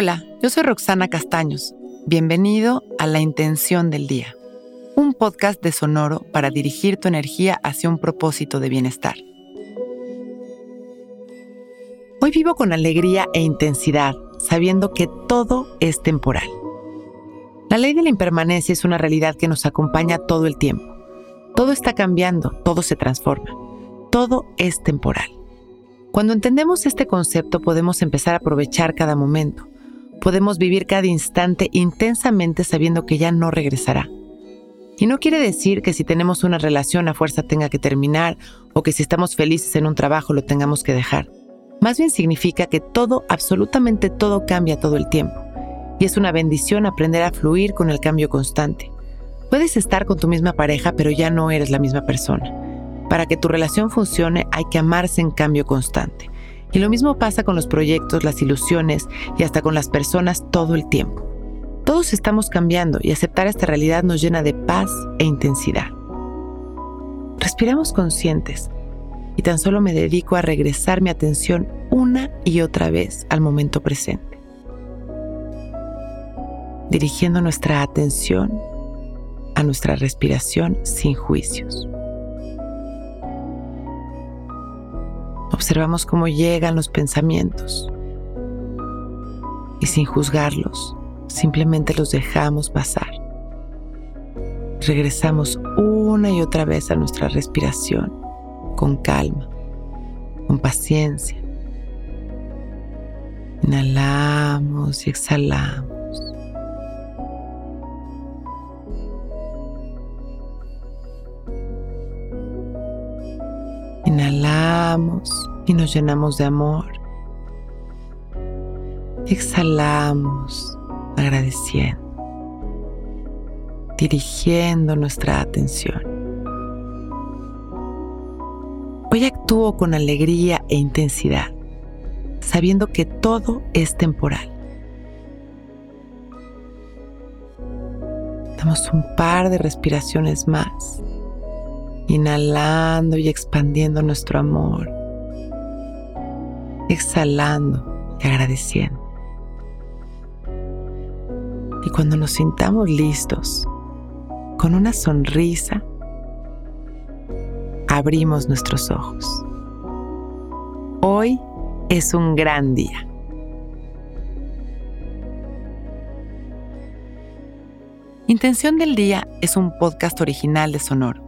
Hola, yo soy Roxana Castaños. Bienvenido a La Intención del Día, un podcast de Sonoro para dirigir tu energía hacia un propósito de bienestar. Hoy vivo con alegría e intensidad, sabiendo que todo es temporal. La ley de la impermanencia es una realidad que nos acompaña todo el tiempo. Todo está cambiando, todo se transforma. Todo es temporal. Cuando entendemos este concepto podemos empezar a aprovechar cada momento podemos vivir cada instante intensamente sabiendo que ya no regresará. Y no quiere decir que si tenemos una relación a fuerza tenga que terminar o que si estamos felices en un trabajo lo tengamos que dejar. Más bien significa que todo, absolutamente todo cambia todo el tiempo. Y es una bendición aprender a fluir con el cambio constante. Puedes estar con tu misma pareja pero ya no eres la misma persona. Para que tu relación funcione hay que amarse en cambio constante. Y lo mismo pasa con los proyectos, las ilusiones y hasta con las personas todo el tiempo. Todos estamos cambiando y aceptar esta realidad nos llena de paz e intensidad. Respiramos conscientes y tan solo me dedico a regresar mi atención una y otra vez al momento presente, dirigiendo nuestra atención a nuestra respiración sin juicios. Observamos cómo llegan los pensamientos y sin juzgarlos, simplemente los dejamos pasar. Regresamos una y otra vez a nuestra respiración con calma, con paciencia. Inhalamos y exhalamos. Inhalamos y nos llenamos de amor. Exhalamos agradeciendo, dirigiendo nuestra atención. Hoy actúo con alegría e intensidad, sabiendo que todo es temporal. Damos un par de respiraciones más inhalando y expandiendo nuestro amor, exhalando y agradeciendo. Y cuando nos sintamos listos, con una sonrisa, abrimos nuestros ojos. Hoy es un gran día. Intención del Día es un podcast original de Sonoro.